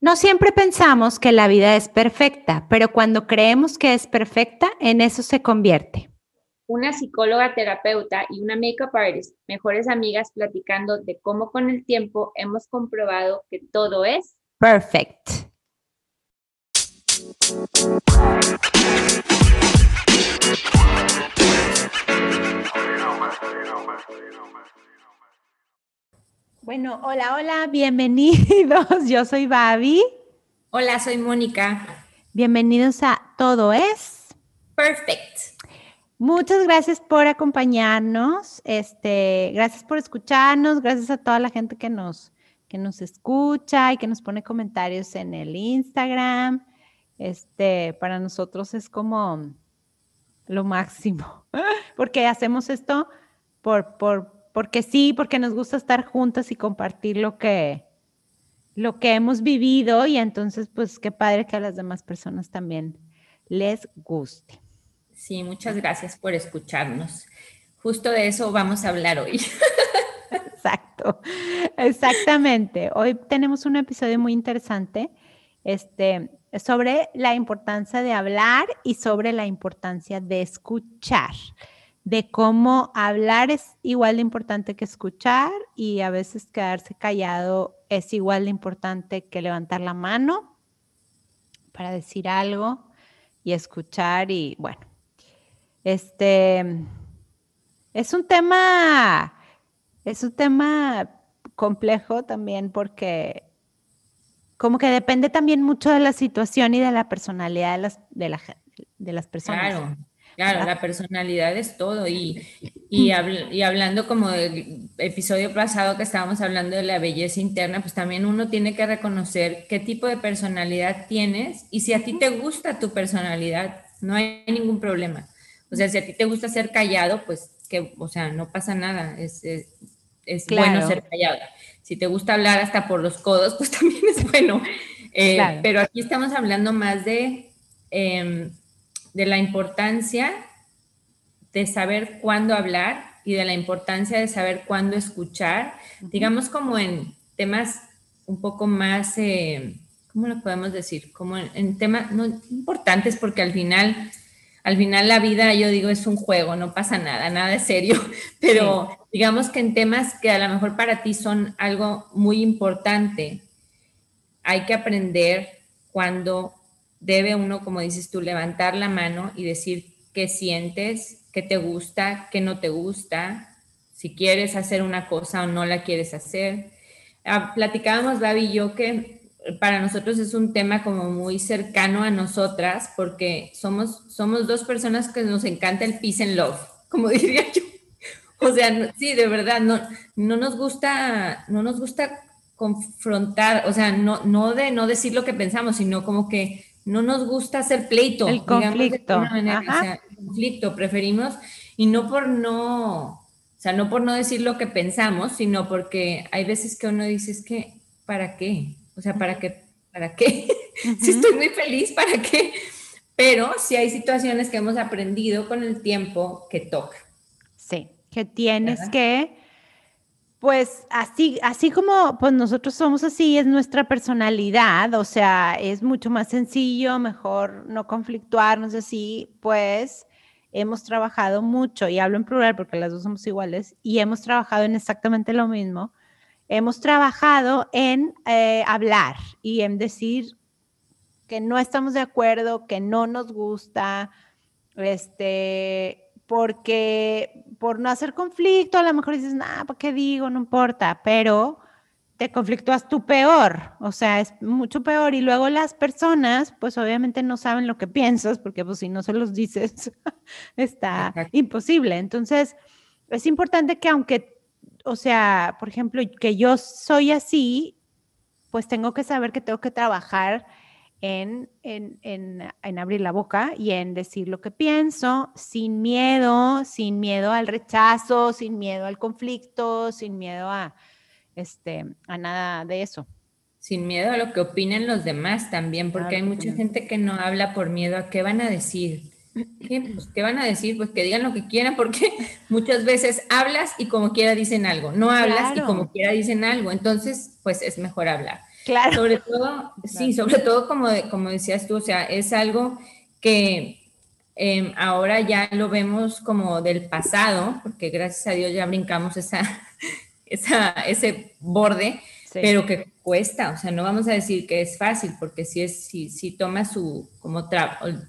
No siempre pensamos que la vida es perfecta, pero cuando creemos que es perfecta, en eso se convierte. Una psicóloga terapeuta y una makeup artist, mejores amigas platicando de cómo con el tiempo hemos comprobado que todo es perfect. Bueno, hola, hola, bienvenidos. Yo soy Babi. Hola, soy Mónica. Bienvenidos a Todo es Perfect. Muchas gracias por acompañarnos. Este, gracias por escucharnos, gracias a toda la gente que nos que nos escucha y que nos pone comentarios en el Instagram. Este, para nosotros es como lo máximo, porque hacemos esto por, por, porque sí, porque nos gusta estar juntas y compartir lo que, lo que hemos vivido y entonces pues qué padre que a las demás personas también les guste. Sí, muchas gracias por escucharnos. Justo de eso vamos a hablar hoy. Exacto, exactamente. Hoy tenemos un episodio muy interesante este, sobre la importancia de hablar y sobre la importancia de escuchar de cómo hablar es igual de importante que escuchar y a veces quedarse callado es igual de importante que levantar la mano para decir algo y escuchar y bueno, este es un tema, es un tema complejo también porque como que depende también mucho de la situación y de la personalidad de las, de la, de las personas. Claro, la personalidad es todo. Y, y, hablando como del episodio pasado que estábamos hablando de la belleza interna, pues también uno tiene que reconocer qué tipo de personalidad tienes y si a ti te gusta tu personalidad, no hay ningún problema. O sea, si a ti te gusta ser callado, pues que, o sea, no pasa nada, es, es, bueno ser callado. Si te gusta hablar hasta por los codos, pues también es bueno. Eh, pero aquí estamos hablando más de... Em, de la importancia de saber cuándo hablar y de la importancia de saber cuándo escuchar, digamos como en temas un poco más, eh, ¿cómo lo podemos decir? Como en, temas no importantes porque al final, al final la vida, yo digo, es un juego, no pasa nada, nada de serio, pero digamos que en temas que a lo mejor para ti son algo muy importante, hay que aprender cuando debe uno, como dices tú, levantar la mano y decir qué sientes, qué te gusta, qué no te gusta, si quieres hacer una cosa o no la quieres hacer. Ah, platicábamos, Babi y yo, que para nosotros es un tema como muy cercano a nosotras porque somos, somos dos personas que nos encanta el peace and love, como diría yo. O sea, sí, de verdad, no, no nos gusta, no nos gusta confrontar, o sea, no, no de no decir lo que pensamos, sino como que no nos gusta hacer pleito. El conflicto. conflicto, preferimos, y no por no, o sea, no por no decir lo que pensamos, sino porque hay veces que uno dice, es que, ¿para qué? O sea, ¿para qué? ¿Para qué? si estoy muy feliz, ¿para qué? Pero sí hay situaciones que hemos aprendido con el tiempo que toca. Sí, que tienes que pues así, así como pues nosotros somos así, es nuestra personalidad, o sea, es mucho más sencillo, mejor no conflictuarnos así, pues hemos trabajado mucho, y hablo en plural porque las dos somos iguales, y hemos trabajado en exactamente lo mismo. Hemos trabajado en eh, hablar y en decir que no estamos de acuerdo, que no nos gusta, este, porque por no hacer conflicto, a lo mejor dices, nada, ¿para qué digo? No importa, pero te conflictúas tú peor, o sea, es mucho peor. Y luego las personas, pues obviamente no saben lo que piensas, porque pues si no se los dices, está imposible. Entonces, es importante que aunque, o sea, por ejemplo, que yo soy así, pues tengo que saber que tengo que trabajar en, en, abrir la boca y en decir lo que pienso sin miedo, sin miedo al rechazo, sin miedo al conflicto, sin miedo a, este, a nada de eso. Sin miedo a lo que opinen los demás también, porque hay mucha gente que no habla por miedo a qué van a decir. ¿Qué, pues, ¿Qué, van a decir? Pues que digan lo que quieran, porque muchas veces hablas y como quiera dicen algo, no hablas y como quiera dicen algo, entonces pues es mejor hablar. Claro. Sobre todo, sí, sobre todo como, como decías tú, o sea, es algo que em, ahora ya lo vemos como del pasado, porque gracias a Dios ya brincamos esa, esa, ese borde, pero que cuesta, o sea, no vamos a decir que es fácil, porque si es, si, si toma su, como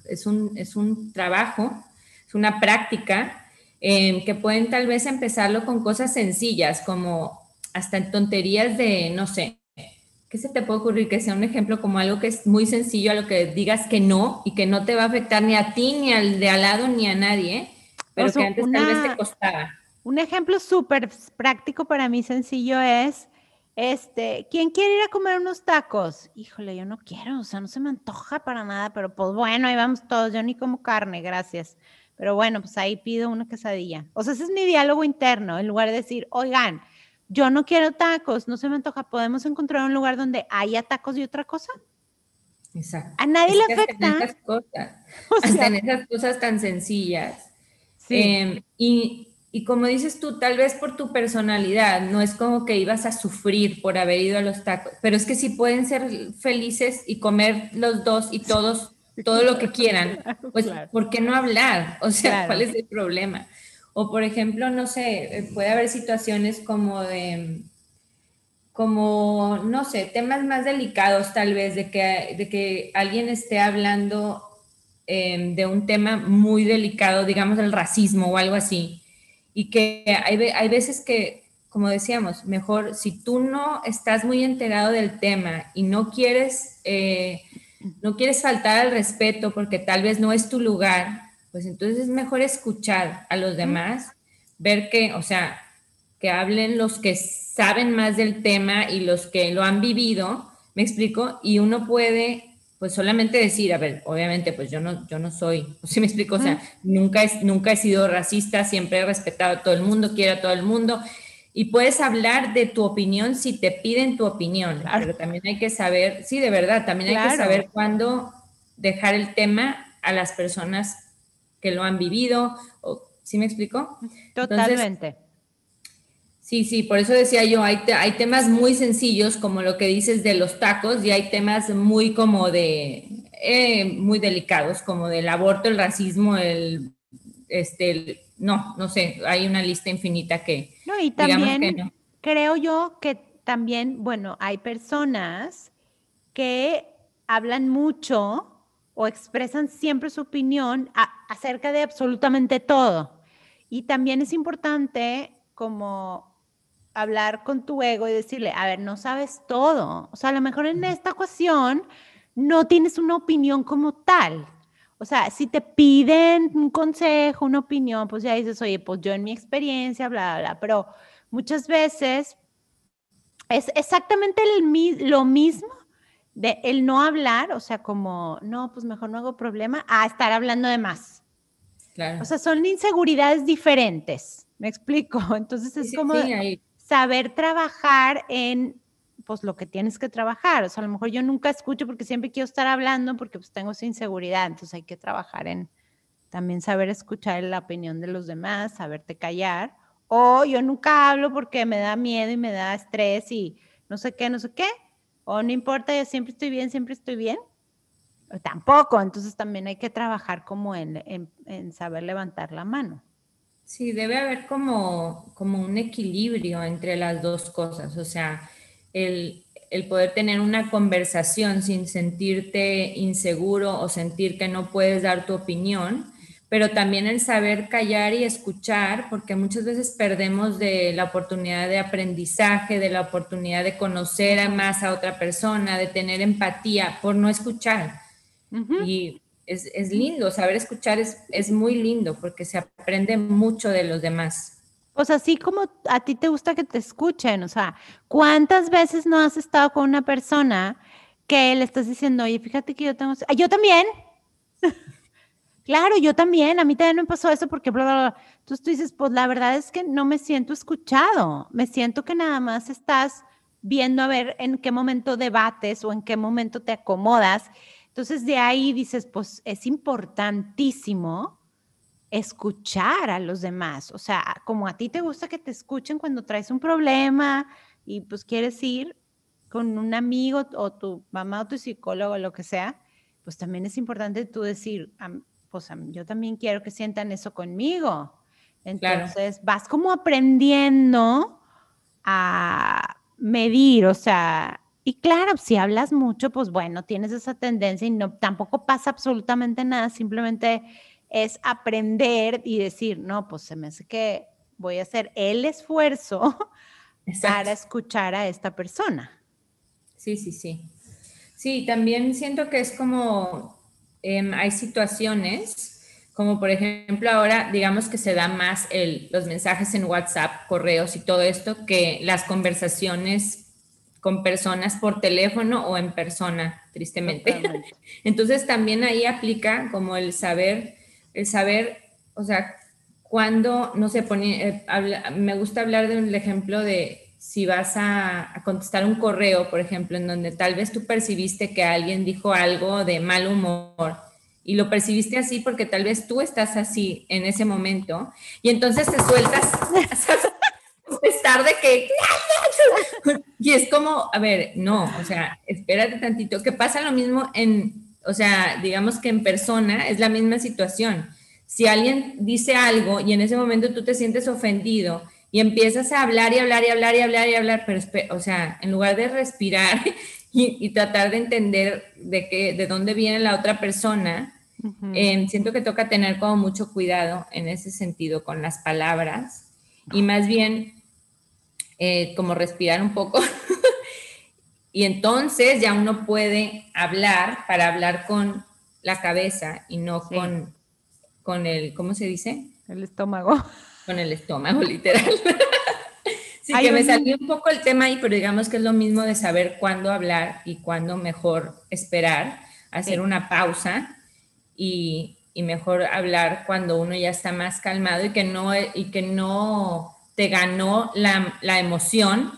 es un, es un trabajo, es una práctica, em, que pueden tal vez empezarlo con cosas sencillas, como hasta en tonterías de, no sé, ¿qué se te puede ocurrir? Que sea un ejemplo como algo que es muy sencillo a lo que digas que no y que no te va a afectar ni a ti, ni al de al lado, ni a nadie, pero que antes tal vez te costaba. Un ejemplo súper práctico para mí sencillo es este, ¿quién quiere ir a comer unos tacos? Híjole, yo no quiero, o sea, no se me antoja para nada, pero pues bueno, ahí vamos todos, yo ni como carne, gracias. Pero bueno, pues ahí pido una quesadilla. O sea, ese es mi diálogo interno, en lugar de decir, oigan, yo no quiero tacos, no se me antoja, ¿podemos encontrar un lugar donde haya tacos y otra cosa? Exacto. A nadie le afecta. Hasta en esas cosas, hasta en esas cosas tan sencillas. Sí. Em, y y como dices tú, tal vez por tu personalidad, no es como que ibas a sufrir por haber ido a los tacos, pero es que si pueden ser felices y comer los dos y todos todo lo que quieran, pues ¿por qué no hablar? O sea, ¿cuál es el problema? O por ejemplo, no sé, eh, puede haber situaciones como de, como, no sé, temas más delicados tal vez, de que, de que alguien esté hablando em, de un tema muy delicado, digamos el racismo o algo así y que hay, hay veces que, como decíamos, mejor si tú no estás muy enterado del tema y no quieres, eh, no quieres faltar al respeto porque tal vez no es tu lugar, pues entonces es mejor escuchar a los demás, ver que, o sea, que hablen los que saben más del tema y los que lo han vivido, me explico, y uno puede pues solamente decir, a ver, obviamente, pues yo no, yo no soy, ¿sí me explico? O sea, nunca, es, nunca he sido racista, siempre he respetado a todo el mundo, quiero a todo el mundo. Y puedes hablar de tu opinión si te piden tu opinión, pero también hay que saber, sí, de verdad, también hay que saber cuándo dejar el tema a las personas que lo han vivido, o, ¿sí me explico? Totalmente. Sí, sí, por eso decía yo, hay, hay temas muy sencillos como lo que dices de los tacos y hay temas muy como de, eh, muy delicados como del aborto, el racismo, el, este, no, no sé, hay una lista infinita que... No, y también creo yo que también, bueno, hay personas que hablan mucho o expresan siempre su opinión acerca de absolutamente todo. Y también es importante como hablar con tu ego y decirle, a ver, no sabes todo. O sea, a lo mejor en esta ocasión no tienes una opinión como tal. O sea, si te piden un consejo, una opinión, pues ya dices, oye, pues yo en mi experiencia, bla, bla, bla. Pero muchas veces es exactamente el, lo mismo de el no hablar, o sea, como, no, pues mejor no hago problema, a estar hablando de más. Claro. O sea, son inseguridades diferentes. ¿Me explico? Entonces es como saber trabajar en pues lo que tienes que trabajar. O sea, a lo mejor yo nunca escucho porque siempre quiero estar hablando porque pues tengo esa inseguridad. Entonces hay que trabajar en también saber escuchar la opinión de los demás, saberte callar. O yo nunca hablo porque me da miedo y me da estrés y no sé qué, no sé qué. O no importa, yo siempre estoy bien, siempre estoy bien. tampoco. Entonces también hay que trabajar como en, en saber levantar la mano. Sí, debe haber como, como un equilibrio entre las dos cosas, o sea, el, el poder tener una conversación sin sentirte inseguro o sentir que no puedes dar tu opinión, pero también el saber callar y escuchar, porque muchas veces perdemos de la oportunidad de aprendizaje, de la oportunidad de conocer más a otra persona, de tener empatía por no escuchar. Y es, lindo, saber escuchar es, es muy lindo porque se aprende mucho de los demás. O sea, así como a ti te gusta que te escuchen, o sea, ¿cuántas veces no has estado con una persona que le estás diciendo, oye, fíjate que yo tengo... Ah, yo también. Claro, yo también. A mí también me pasó eso porque, bla, bla, bla. Entonces tú dices, pues la verdad es que no me siento escuchado. Me siento que nada más estás viendo a ver en qué momento debates o en qué momento te acomodas entonces de ahí dices, pues es importantísimo escuchar a los demás. O sea, como a ti te gusta que te escuchen cuando traes un problema y pues quieres ir, con un amigo o tu mamá o tu psicólogo, lo que sea, pues también es importante tú decir, pues yo también quiero que sientan eso conmigo. Entonces vas como aprendiendo a medir, o sea, y claro, si hablas mucho, pues bueno, tienes esa tendencia y no tampoco pasa absolutamente nada, simplemente es aprender y decir, no, pues se me hace que voy a hacer el esfuerzo para escuchar a esta persona. Sí, sí, sí. Sí, también siento que es como, em, hay situaciones, como por ejemplo ahora, digamos que se da más el, los mensajes en WhatsApp, correos y todo esto, que las conversaciones con personas por teléfono o en persona, tristemente. Entonces también ahí aplica como el saber, el saber, o sea, cuando, no se pone, eh, me gusta hablar de un ejemplo de si vas a, contestar un correo, por ejemplo, en donde tal vez tú percibiste que alguien dijo algo de mal humor y lo percibiste así porque tal vez tú estás así en ese momento y entonces te sueltas es tarde que y es como, a ver, no, o sea, espérate tantito, que pasa lo mismo en, o sea, digamos que en persona es la misma situación. Si alguien dice algo y en ese momento tú te sientes ofendido y empiezas a hablar y hablar y hablar y hablar y hablar, pero, o sea, en lugar de respirar y, tratar de entender de, qué, de dónde viene la otra persona, em, siento que toca tener como mucho cuidado en ese sentido con las palabras y más bien eh, como respirar un poco. y entonces ya uno puede hablar para hablar con la cabeza y no con, con el, ¿cómo se dice? El estómago con el estómago, literal. sí, que me salió un poco el tema ahí, pero digamos que es lo mismo de saber cuándo hablar y cuándo mejor esperar, hacer una pausa y, y, mejor hablar cuando uno ya está más calmado y que no, y que no te ganó la, la emoción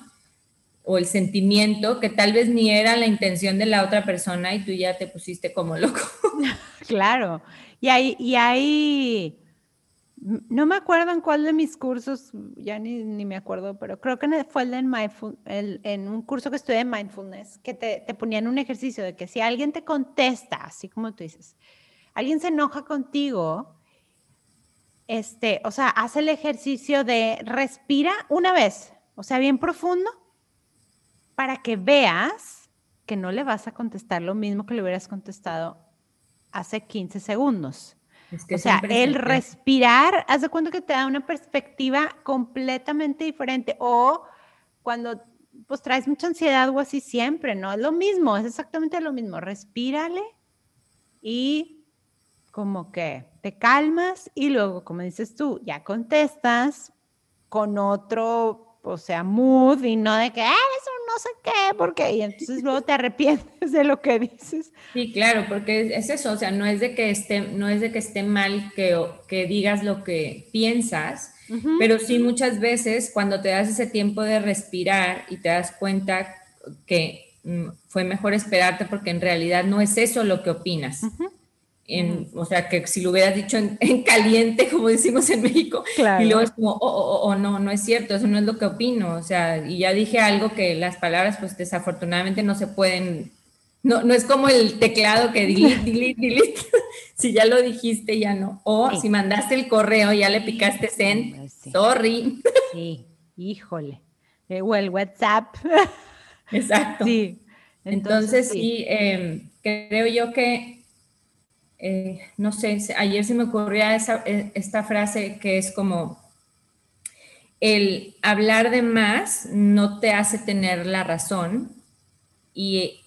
o el sentimiento que tal vez ni era la intención de la otra persona y tú ya te pusiste como loco. claro. Y hay, y hay no me acuerdo en cuál de mis cursos, ya ni, me acuerdo, pero creo que fue el, en, mindful, en un curso que estudié de mindfulness, que te, te ponían un ejercicio de que si alguien te contesta, así como tú dices, alguien se enoja contigo, este, o sea, haz el ejercicio de respira una vez, o sea, bien profundo, para que veas que no le vas a contestar lo mismo que le hubieras contestado hace 15 segundos o sea, el respirar, haz de cuenta que te da una perspectiva completamente diferente. O cuando pues traes mucha ansiedad o así siempre, ¿no? Es lo mismo, es exactamente lo mismo. Respírale y como que te calmas y luego, como dices tú, ya contestas con otro o sea, mood y no de que, ah, eso no sé qué, porque, y entonces luego te arrepientes de lo que dices. Sí, claro, porque es eso, o sea, no es de que esté, no es de que esté mal que, que digas lo que piensas, pero sí muchas veces cuando te das ese tiempo de respirar y te das cuenta que mm, fue mejor esperarte porque en realidad no es eso lo que opinas o sea, que si lo hubieras dicho en, caliente, como decimos en México, y luego es como, oh, oh, oh, no, no es cierto, eso no es lo que opino, o sea, y ya dije algo que las palabras, pues desafortunadamente no se pueden, no, no es como el teclado que delete, delete, delete, si ya lo dijiste, ya no, o si mandaste el correo, ya le picaste send, sorry. Sí, híjole, eh, o el WhatsApp. Exacto. Sí. Entonces, sí, em, creo yo que eh, no sé, ayer se me ocurría e, esta frase que es como, el hablar de más no te hace tener la razón y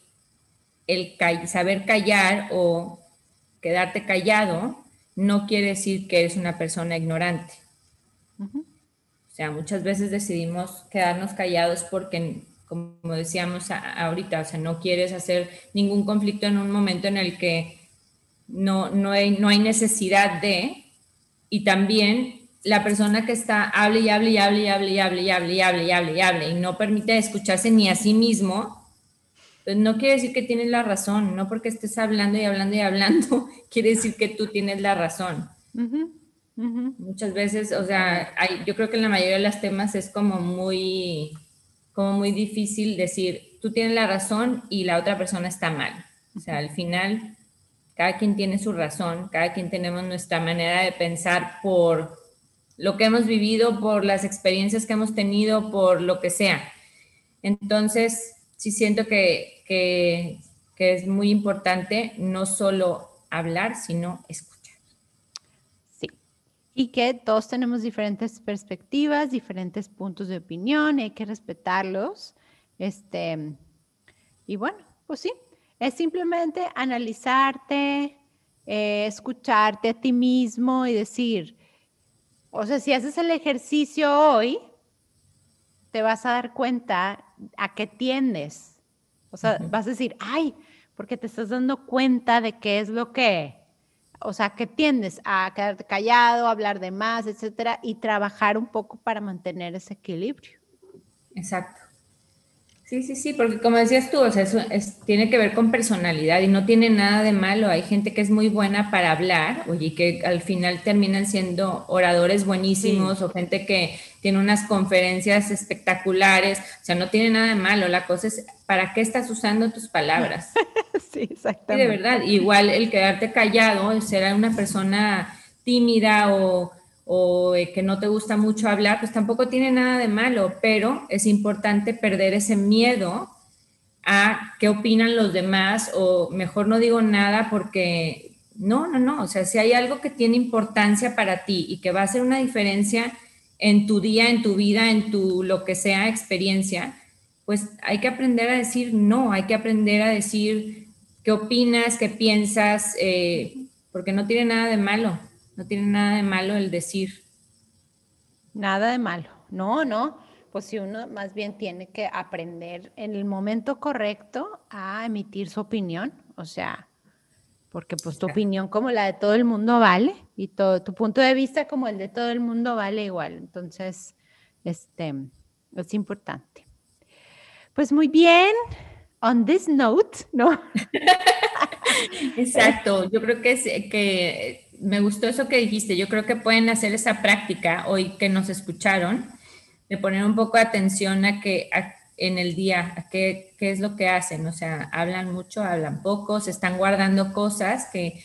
el saber callar o quedarte callado no quiere decir que eres una persona ignorante. O sea, muchas veces decidimos quedarnos callados porque, como decíamos ahorita, o sea, no quieres hacer ningún conflicto en un momento en el que no, no, hay, no hay necesidad de, y también la persona que está hable y hable y hable y hable y hable y hable y hable y hable y hable y no permite escucharse ni a sí mismo, pues no quiere decir que tienes la razón, no porque estés hablando y hablando y hablando, quiere decir que tú tienes la razón. Muchas veces, o sea, yo creo que en la mayoría de los temas es como muy, como muy difícil decir, tú tienes la razón y la otra persona está mal. O sea, al final, cada quien tiene su razón, cada quien tenemos nuestra manera de pensar por lo que hemos vivido, por las experiencias que hemos tenido, por lo que sea. Entonces, sí siento que, que, es muy importante no solo hablar, sino escuchar. Sí. Y que todos tenemos diferentes perspectivas, diferentes puntos de opinión, hay que respetarlos. Este, y bueno, pues sí, es simplemente analizarte, eh, escucharte a ti mismo y decir, o sea, si haces el ejercicio hoy, te vas a dar cuenta a qué tiendes. O sea, vas a decir, ay, porque te estás dando cuenta de qué es lo que, o sea, que tiendes a quedarte callado, hablar de más, etcétera, y trabajar un poco para mantener ese equilibrio. Exacto. Sí, sí, sí, porque como decías tú, o sea, eso tiene que ver con personalidad y no tiene nada de malo. Hay gente que es muy buena para hablar, oye, que al final terminan siendo oradores buenísimos o gente que tiene unas conferencias espectaculares. O sea, no tiene nada de malo. La cosa es, ¿para qué estás usando tus palabras? sí, exactamente. de verdad, igual el quedarte callado, el ser una persona tímida o o eh, que no te gusta mucho hablar, pues tampoco tiene nada de malo, pero es importante perder ese miedo a qué opinan los demás o mejor no digo nada porque no, no, no, o sea, si hay algo que tiene importancia para ti y que va a hacer una diferencia en tu día, en tu vida, en tu lo que sea experiencia, pues hay que aprender a decir no, hay que aprender a decir qué opinas, qué piensas, eh, porque no tiene nada de malo. No tiene nada de malo el decir. Nada de malo. No, no. Pues si uno más bien tiene que aprender en el momento correcto a emitir su opinión, o sea, porque pues tu opinión como la de todo el mundo vale y todo tu punto de vista como el de todo el mundo vale igual. Entonces, este es importante. Pues muy bien. On this note, ¿no? Exacto. Yo creo que es que me gustó eso que dijiste. Yo creo que pueden hacer esa práctica hoy que nos escucharon, de poner un poco de atención a que en el día, a qué, qué, es lo que hacen. O sea, hablan mucho, hablan poco, se están guardando cosas que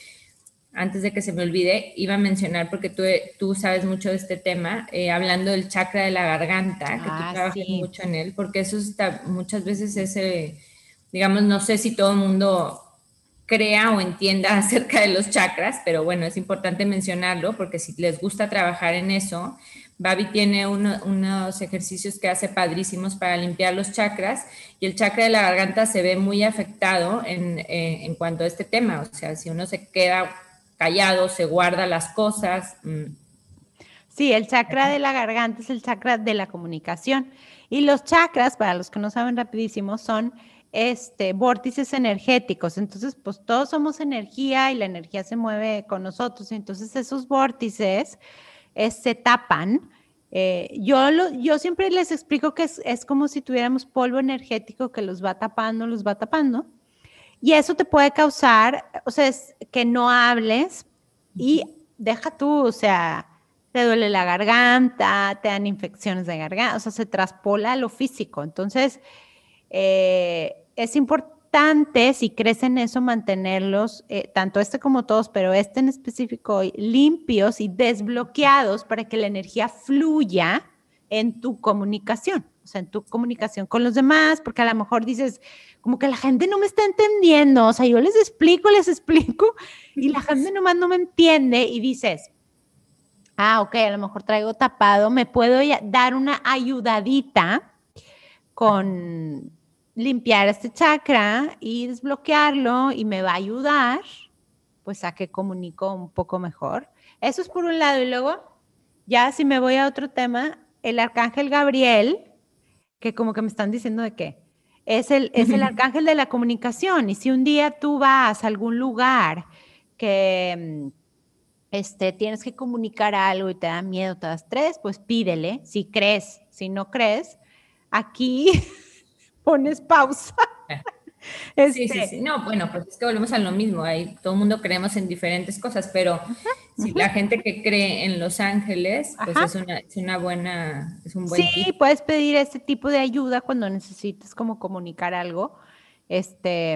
antes de que se me olvide, iba a mencionar porque tú, tú sabes mucho de este tema, eh, hablando del chakra de la garganta, que tú ah, trabajas mucho en él, porque eso está, muchas veces ese, digamos, no sé si todo el mundo crea o entienda acerca de los chakras, pero bueno, es importante mencionarlo porque si les gusta trabajar en eso, Babi tiene unos ejercicios que hace padrísimos para limpiar los chakras y el chakra de la garganta se ve muy afectado en, eh, en cuanto a este tema, o sea, si uno se queda callado, se guarda las cosas. Mm. Sí, el chakra de la garganta es el chakra de la comunicación y los chakras, para los que no saben rapidísimo, son este, vórtices energéticos. Entonces, pues todos somos energía y la energía se mueve con nosotros. Entonces, esos vórtices eh, se tapan. Eh, yo, lo, yo siempre les explico que es, es, como si tuviéramos polvo energético que los va tapando, los va tapando. Y eso te puede causar, o sea, es que no hables y deja tú, o sea, te duele la garganta, te dan infecciones de garganta, o sea, se traspola a lo físico. Entonces, eh, es importante, si crees en eso, mantenerlos, eh, tanto este como todos, pero este en específico, limpios y desbloqueados para que la energía fluya en tu comunicación, o sea, en tu comunicación con los demás, porque a lo mejor dices, como que la gente no me está entendiendo, o sea, yo les explico, les explico, y la gente nomás no me entiende y dices, ah, ok, a lo mejor traigo tapado, me puedo dar una ayudadita con limpiar este chakra y desbloquearlo y me va a ayudar pues a que comunico un poco mejor. Eso es por un lado. Y luego ya si me voy a otro tema, el arcángel Gabriel, que como que me están diciendo de qué, es el, es el arcángel de la comunicación. Y si un día tú vas a algún lugar que mm, este, tienes que comunicar algo y te da miedo, te da estrés, pues pídele, si crees, si no crees, aquí pones pausa. Sí, sí, este sí. No, bueno, pues es que volvemos a lo mismo. Ahí todo el mundo creemos en diferentes cosas, pero Si la gente que cree en los ángeles, pues es una, es una, buena, es un buen Sí, puedes pedir este tipo de ayuda cuando necesites como comunicar algo. Este,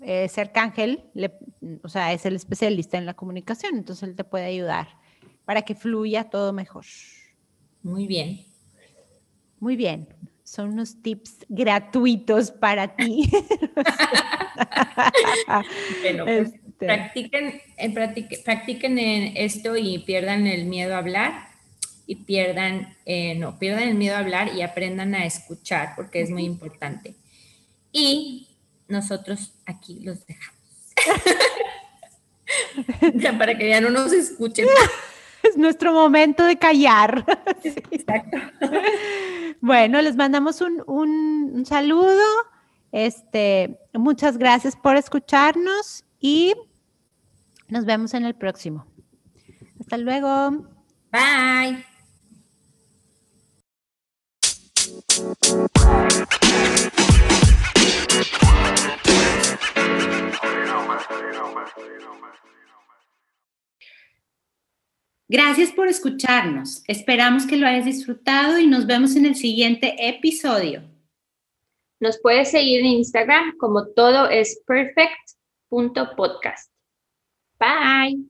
eh, ese arcángel, o sea, es el especialista en la comunicación, entonces él te puede ayudar para que fluya todo mejor. Muy bien. Muy bien. Son unos tips gratuitos para ti. bueno, pues este. practiquen, en practiquen en esto y pierdan el miedo a hablar y pierdan, eh, no, pierdan el miedo a hablar y aprendan a escuchar porque es muy importante. Y nosotros aquí los dejamos. ya para que ya no nos escuchen. Es nuestro momento de callar. Exacto. Bueno, les mandamos un, un saludo. Este, muchas gracias por escucharnos y nos vemos en el próximo. Hasta luego. Bye. Gracias por escucharnos. Esperamos que lo hayas disfrutado y nos vemos en el siguiente episodio. Nos puedes seguir en Instagram como todo es perfect.podcast. Bye.